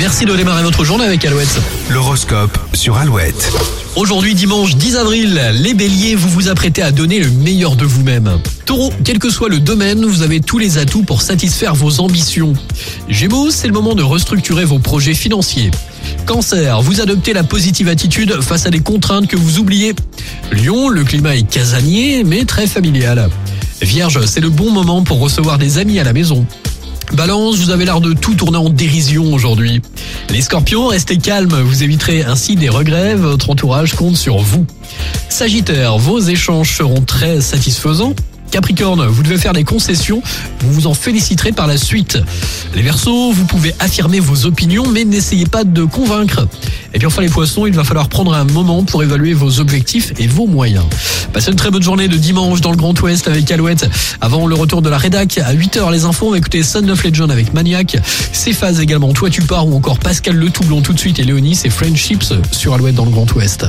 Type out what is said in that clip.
Merci de démarrer votre journée avec Alouette. L'horoscope sur Alouette. Aujourd'hui, dimanche 10 avril, les béliers, vous vous apprêtez à donner le meilleur de vous-même. Taureau, quel que soit le domaine, vous avez tous les atouts pour satisfaire vos ambitions. Gémeaux, c'est le moment de restructurer vos projets financiers. Cancer, vous adoptez la positive attitude face à des contraintes que vous oubliez. Lion, le climat est casanier mais très familial. Vierge, c'est le bon moment pour recevoir des amis à la maison. Balance, vous avez l'air de tout tourner en dérision aujourd'hui. Les scorpions, restez calmes, vous éviterez ainsi des regrets, votre entourage compte sur vous. Sagittaire, vos échanges seront très satisfaisants. Capricorne, vous devez faire des concessions, vous vous en féliciterez par la suite. Les Verseaux, vous pouvez affirmer vos opinions, mais n'essayez pas de convaincre. Et puis enfin les Poissons, il va falloir prendre un moment pour évaluer vos objectifs et vos moyens. Passez une très bonne journée de dimanche dans le Grand Ouest avec Alouette. Avant le retour de la rédac, à 8h les infos, on va écouter Son of Legend avec Maniac. Céphase également, Toi tu pars ou encore Pascal Le Toublon tout de suite et Léonie, c'est Friendships sur Alouette dans le Grand Ouest.